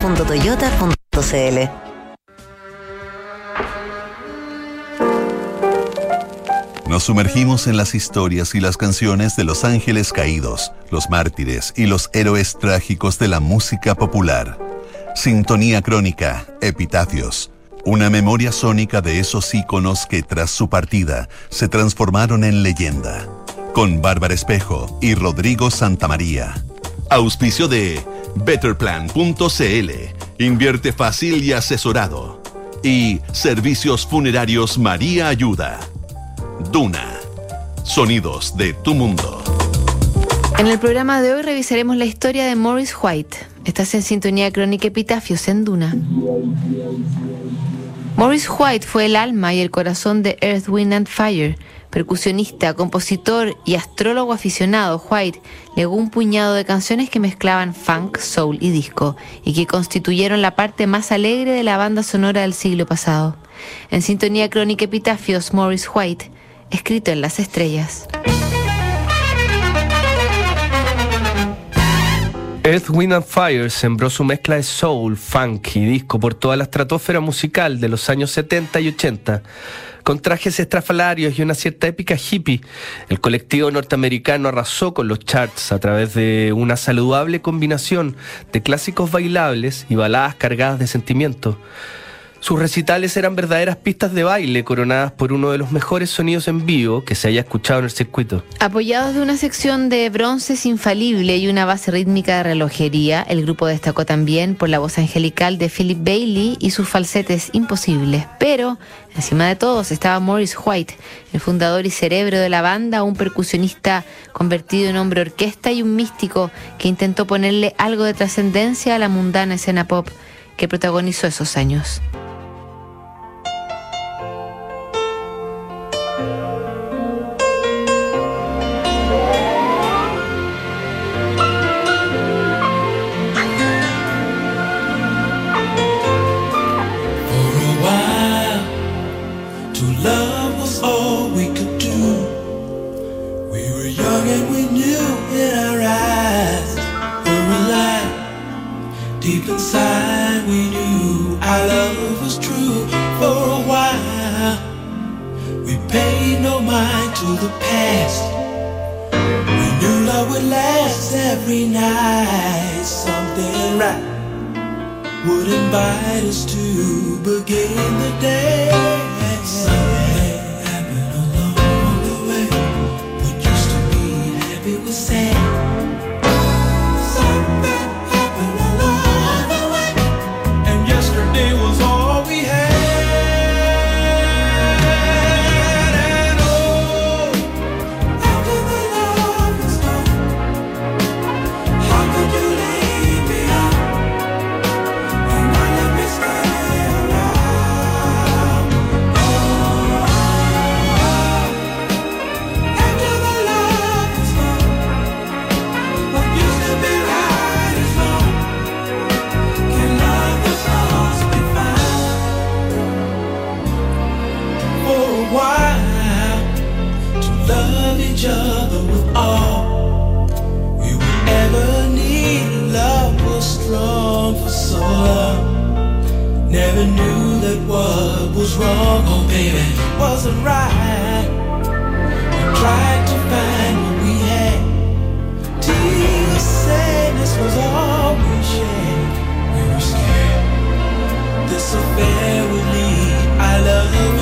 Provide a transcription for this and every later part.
www.toyota.cl Nos sumergimos en las historias y las canciones de los ángeles caídos, los mártires y los héroes trágicos de la música popular. Sintonía crónica, epitafios. Una memoria sónica de esos íconos que tras su partida se transformaron en leyenda. Con Bárbara Espejo y Rodrigo Santamaría. Auspicio de Betterplan.cl. Invierte fácil y asesorado. Y Servicios Funerarios María Ayuda. Duna. Sonidos de tu mundo. En el programa de hoy revisaremos la historia de Morris White. Estás en sintonía crónica Epitafios en Duna. Morris White fue el alma y el corazón de Earth, Wind and Fire. Percusionista, compositor y astrólogo aficionado, White legó un puñado de canciones que mezclaban funk, soul y disco y que constituyeron la parte más alegre de la banda sonora del siglo pasado. En sintonía crónica Epitafios, Morris White, escrito en las estrellas. Earth, Wind and Fire sembró su mezcla de soul, funk y disco por toda la estratosfera musical de los años 70 y 80. Con trajes estrafalarios y una cierta épica hippie, el colectivo norteamericano arrasó con los charts a través de una saludable combinación de clásicos bailables y baladas cargadas de sentimiento. Sus recitales eran verdaderas pistas de baile coronadas por uno de los mejores sonidos en vivo que se haya escuchado en el circuito. Apoyados de una sección de bronces infalible y una base rítmica de relojería, el grupo destacó también por la voz angelical de Philip Bailey y sus falsetes imposibles. Pero, encima de todos, estaba Morris White, el fundador y cerebro de la banda, un percusionista convertido en hombre orquesta y un místico que intentó ponerle algo de trascendencia a la mundana escena pop que protagonizó esos años. invite us to begin the day. Never knew that what was wrong, oh baby, wasn't right. We tried to find what we had. Tears, sadness was all we shared. We were scared this affair would lead. I love.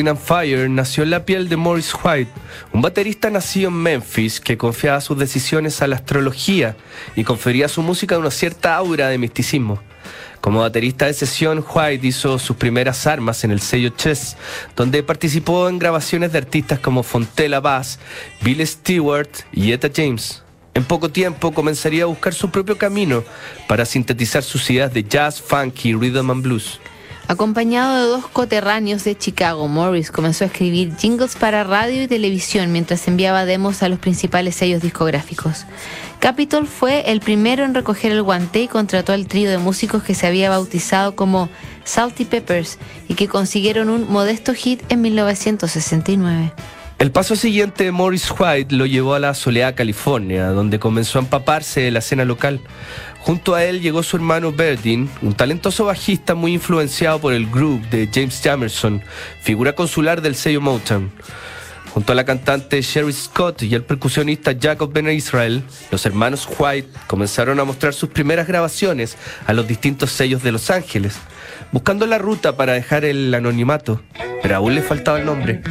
Edwin and Fire nació en la piel de Morris White, un baterista nacido en Memphis que confiaba sus decisiones a la astrología y confería su música una cierta aura de misticismo. Como baterista de sesión, White hizo sus primeras armas en el sello Chess, donde participó en grabaciones de artistas como Fontella Bass, Bill Stewart y Etta James. En poco tiempo comenzaría a buscar su propio camino para sintetizar sus ideas de jazz, funky rhythm and blues. Acompañado de dos coterráneos de Chicago, Morris comenzó a escribir jingles para radio y televisión mientras enviaba demos a los principales sellos discográficos. Capitol fue el primero en recoger el guante y contrató al trío de músicos que se había bautizado como Salty Peppers y que consiguieron un modesto hit en 1969. El paso siguiente de Morris White lo llevó a la soleada California, donde comenzó a empaparse de la escena local. Junto a él llegó su hermano Berdin, un talentoso bajista muy influenciado por el groove de James Jamerson, figura consular del sello Motown. Junto a la cantante Sherry Scott y el percusionista Jacob Ben Israel, los hermanos White comenzaron a mostrar sus primeras grabaciones a los distintos sellos de Los Ángeles, buscando la ruta para dejar el anonimato, pero aún le faltaba el nombre.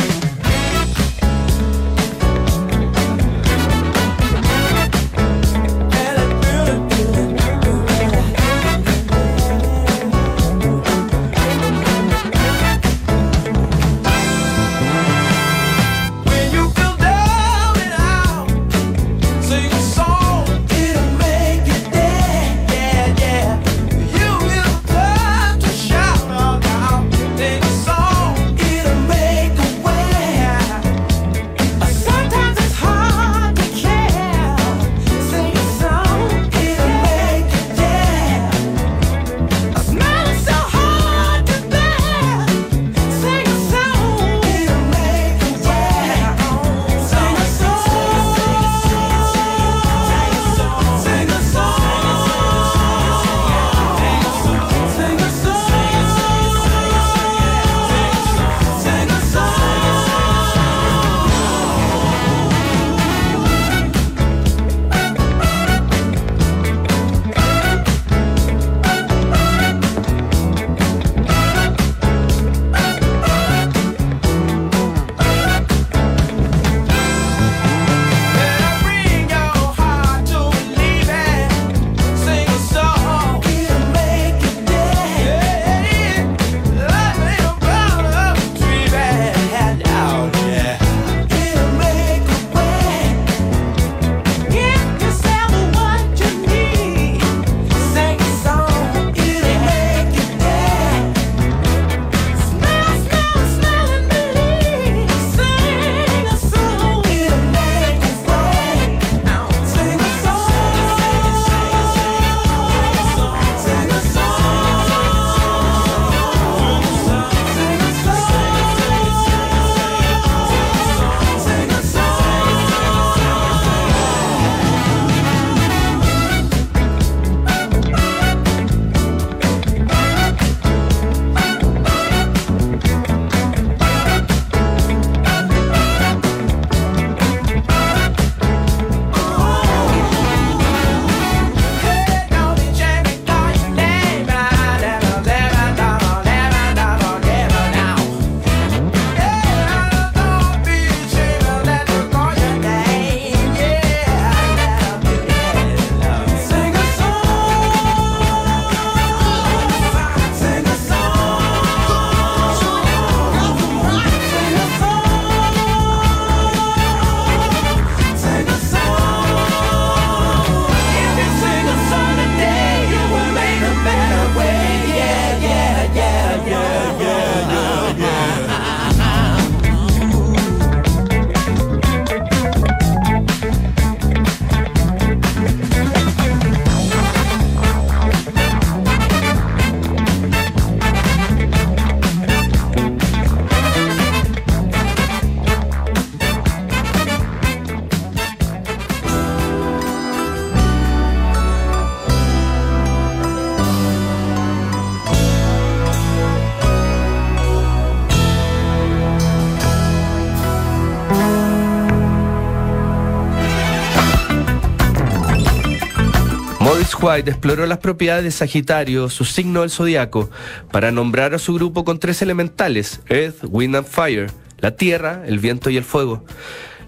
White exploró las propiedades de Sagitario, su signo del zodiaco, para nombrar a su grupo con tres elementales: Earth, Wind and Fire, la tierra, el viento y el fuego.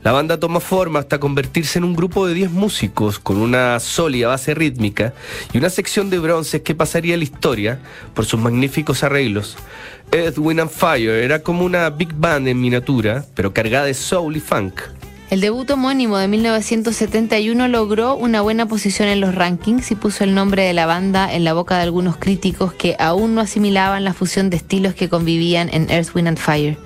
La banda toma forma hasta convertirse en un grupo de 10 músicos con una sólida base rítmica y una sección de bronces que pasaría la historia por sus magníficos arreglos. Earth, Wind and Fire era como una big band en miniatura, pero cargada de soul y funk. El debut homónimo de 1971 logró una buena posición en los rankings y puso el nombre de la banda en la boca de algunos críticos que aún no asimilaban la fusión de estilos que convivían en Earth, Wind and Fire.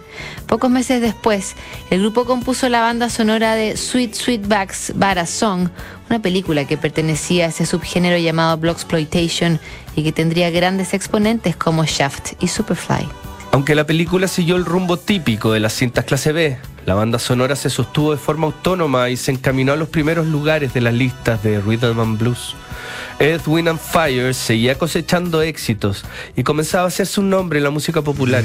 Pocos meses después, el grupo compuso la banda sonora de Sweet Sweetback's Bara Song, una película que pertenecía a ese subgénero llamado Bloxploitation y que tendría grandes exponentes como Shaft y Superfly. Aunque la película siguió el rumbo típico de las cintas clase B, la banda sonora se sostuvo de forma autónoma y se encaminó a los primeros lugares de las listas de Rhythm and Blues. Wind and Fire seguía cosechando éxitos y comenzaba a hacerse un nombre en la música popular.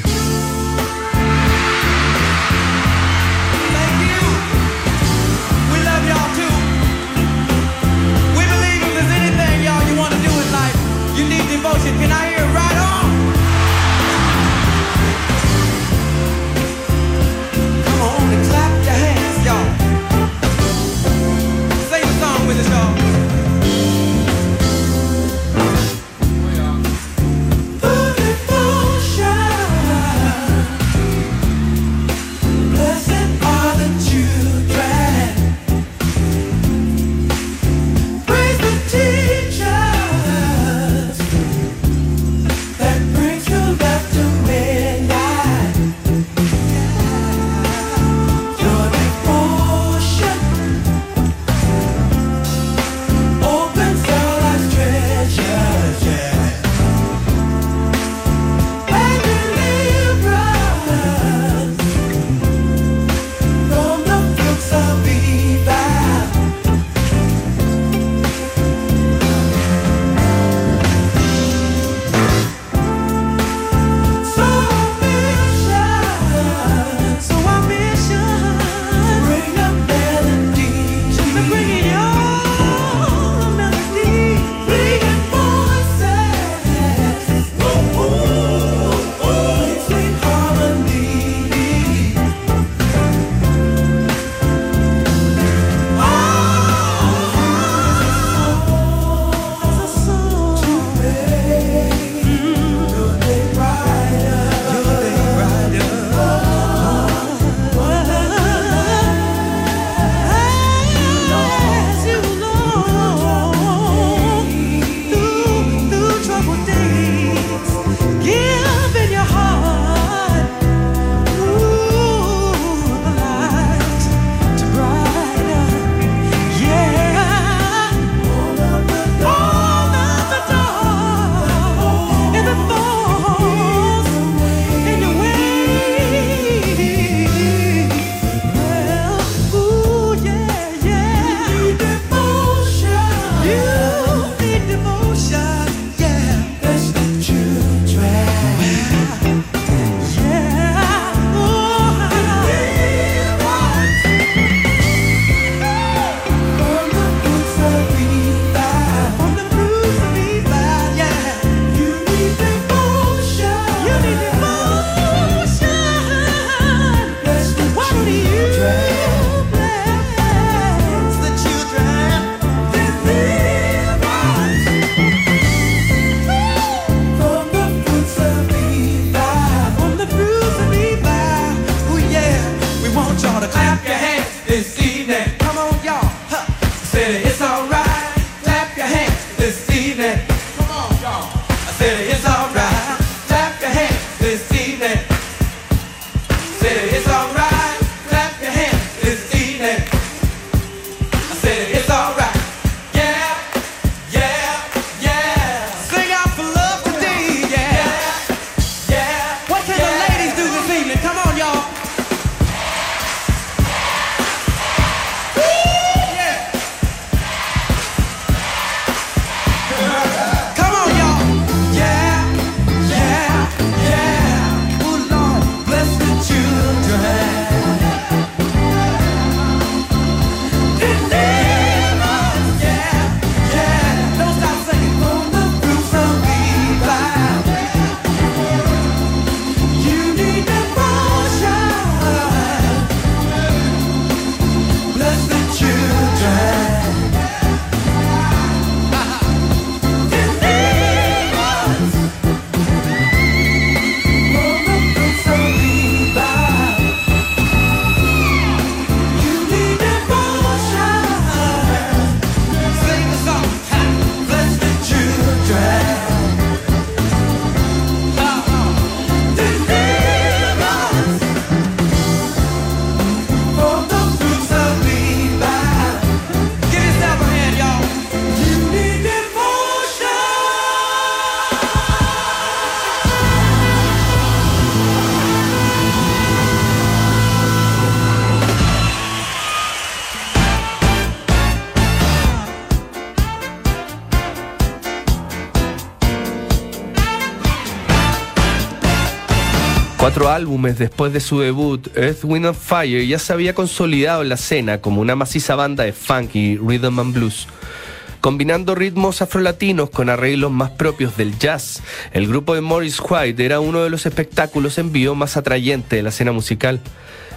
Álbumes después de su debut, Earth, Wind and Fire ya se había consolidado en la escena como una maciza banda de funk y rhythm and blues. Combinando ritmos afrolatinos con arreglos más propios del jazz, el grupo de Morris White era uno de los espectáculos en vivo más atrayentes de la escena musical.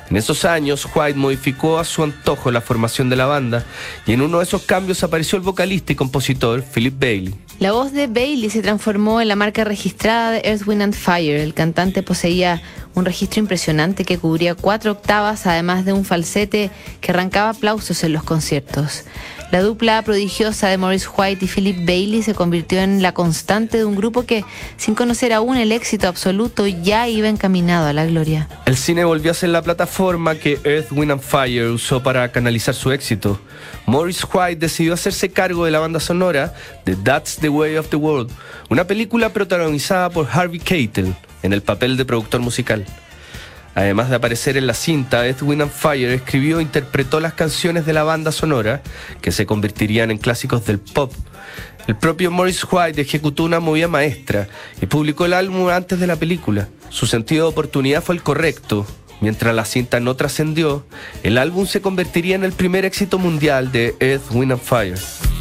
En esos años, White modificó a su antojo la formación de la banda y en uno de esos cambios apareció el vocalista y compositor Philip Bailey. La voz de Bailey se transformó en la marca registrada de Earth, Wind and Fire. El cantante poseía un registro impresionante que cubría cuatro octavas, además de un falsete que arrancaba aplausos en los conciertos. La dupla prodigiosa de Maurice White y Philip Bailey se convirtió en la constante de un grupo que, sin conocer aún el éxito absoluto, ya iba encaminado a la gloria. El cine volvió a ser la plataforma que Earth, Wind and Fire usó para canalizar su éxito. Maurice White decidió hacerse cargo de la banda sonora de That's the Way of the World, una película protagonizada por Harvey Keitel en el papel de productor musical. Además de aparecer en la cinta, Edwin and Fire escribió e interpretó las canciones de la banda sonora, que se convertirían en clásicos del pop. El propio Morris White ejecutó una movida maestra y publicó el álbum antes de la película. Su sentido de oportunidad fue el correcto. Mientras la cinta no trascendió, el álbum se convertiría en el primer éxito mundial de Earth, Wind and Fire.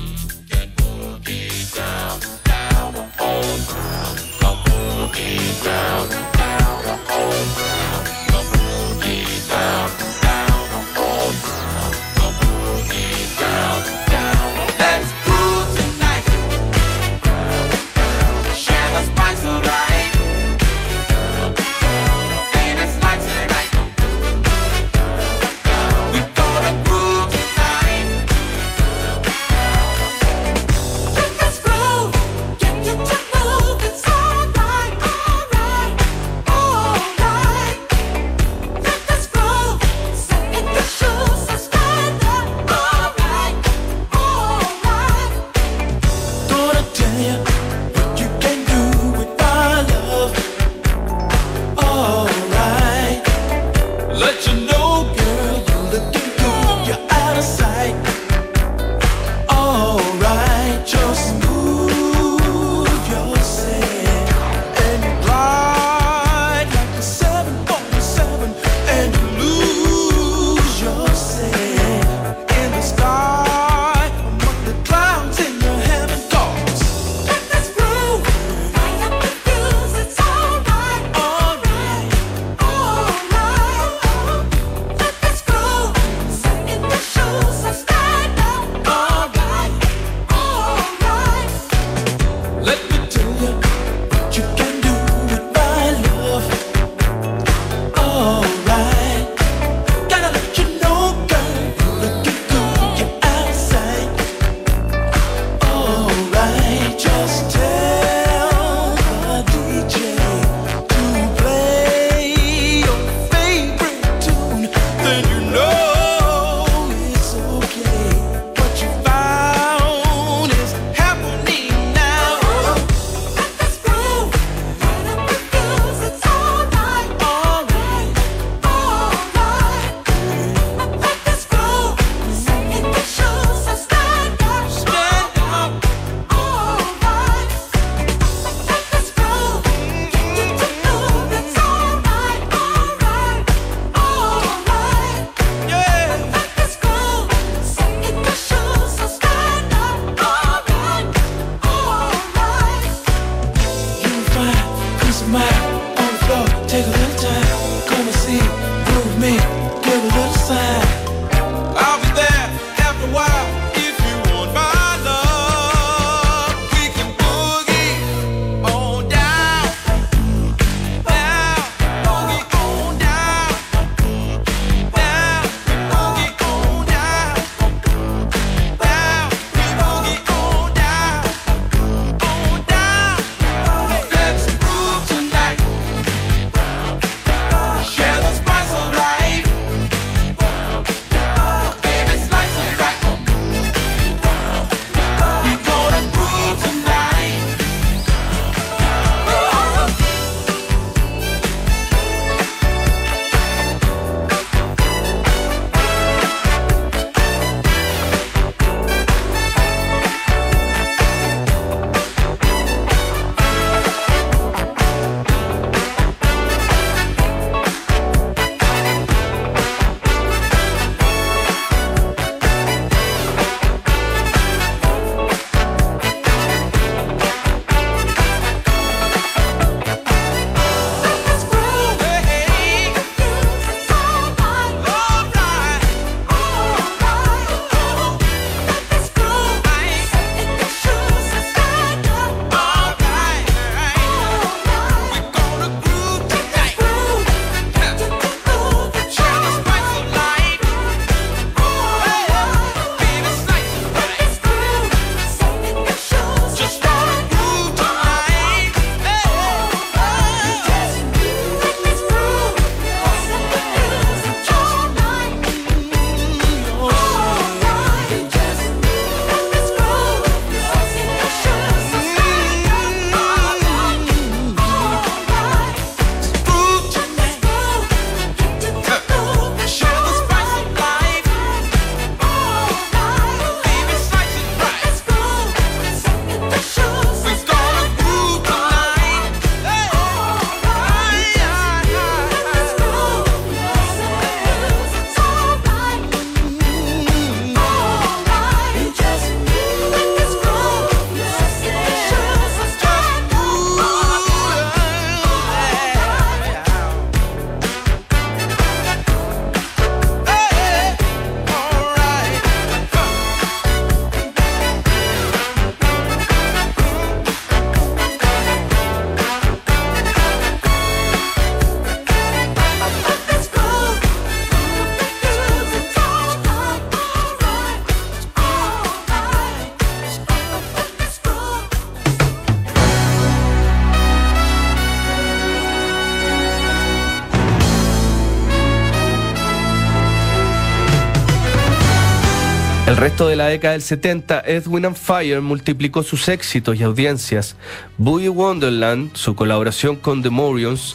El resto de la década del 70, Edwin and Fire multiplicó sus éxitos y audiencias. Boogie Wonderland, su colaboración con The Morions,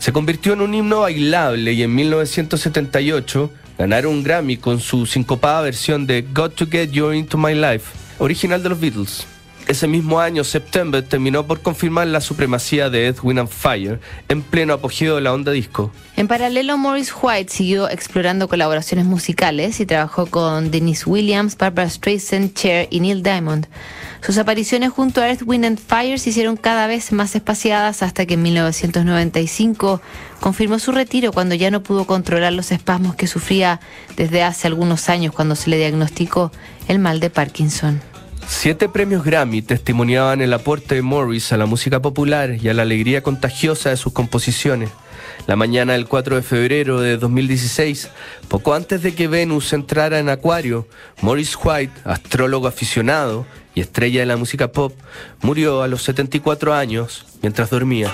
se convirtió en un himno bailable y en 1978 ganaron un Grammy con su sincopada versión de Got to Get You Into My Life, original de los Beatles. Ese mismo año, September, terminó por confirmar la supremacía de Edwin and Fire en pleno apogeo de la onda disco. En paralelo, Morris White siguió explorando colaboraciones musicales y trabajó con Denise Williams, Barbara Streisand, Cher y Neil Diamond. Sus apariciones junto a Earth, Wind and Fire se hicieron cada vez más espaciadas hasta que en 1995 confirmó su retiro cuando ya no pudo controlar los espasmos que sufría desde hace algunos años cuando se le diagnosticó el mal de Parkinson. Siete premios Grammy testimoniaban el aporte de Morris a la música popular y a la alegría contagiosa de sus composiciones. La mañana del 4 de febrero de 2016, poco antes de que Venus entrara en Acuario, Morris White, astrólogo aficionado y estrella de la música pop, murió a los 74 años mientras dormía.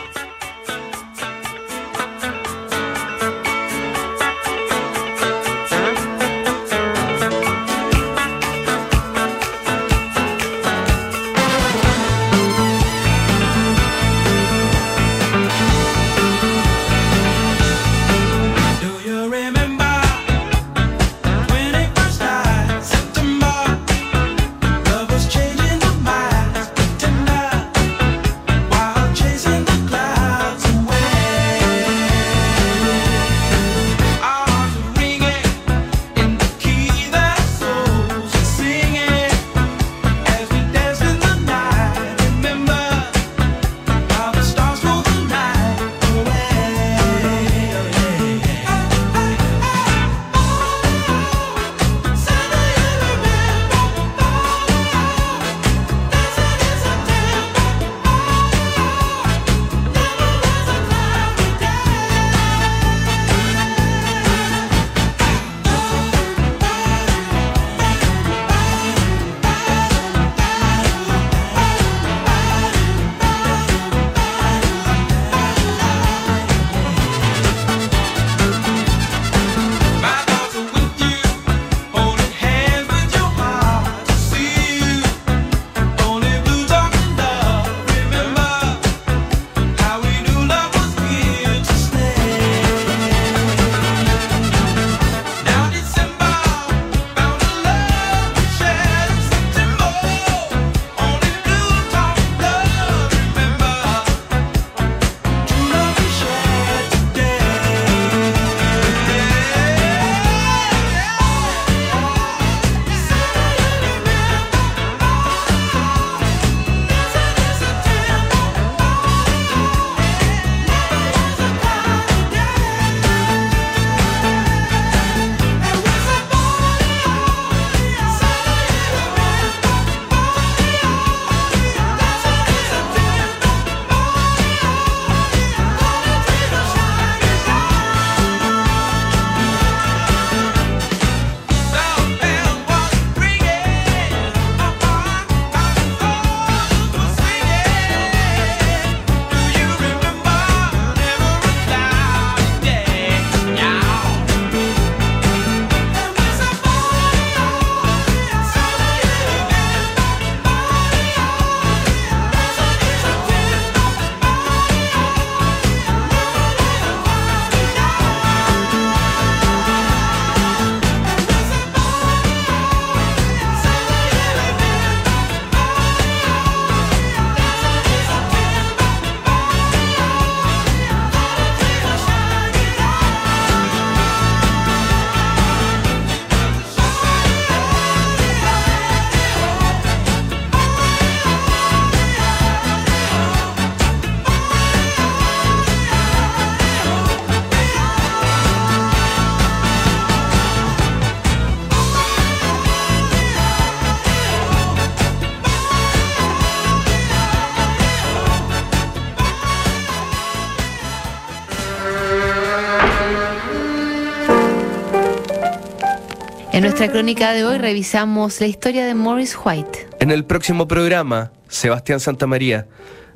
En nuestra crónica de hoy revisamos la historia de Morris White. En el próximo programa, Sebastián Santamaría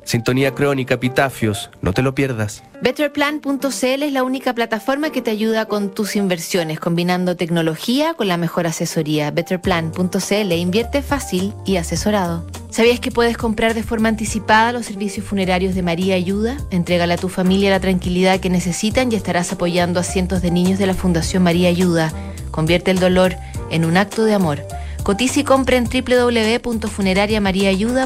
Sintonía crónica, epitafios, no te lo pierdas. Betterplan.cl es la única plataforma que te ayuda con tus inversiones, combinando tecnología con la mejor asesoría. Betterplan.cl invierte fácil y asesorado. ¿Sabías que puedes comprar de forma anticipada los servicios funerarios de María Ayuda? Entrégale a tu familia la tranquilidad que necesitan y estarás apoyando a cientos de niños de la Fundación María Ayuda. Convierte el dolor en un acto de amor. Cotiza y compra en www.funerariamariaayuda.cl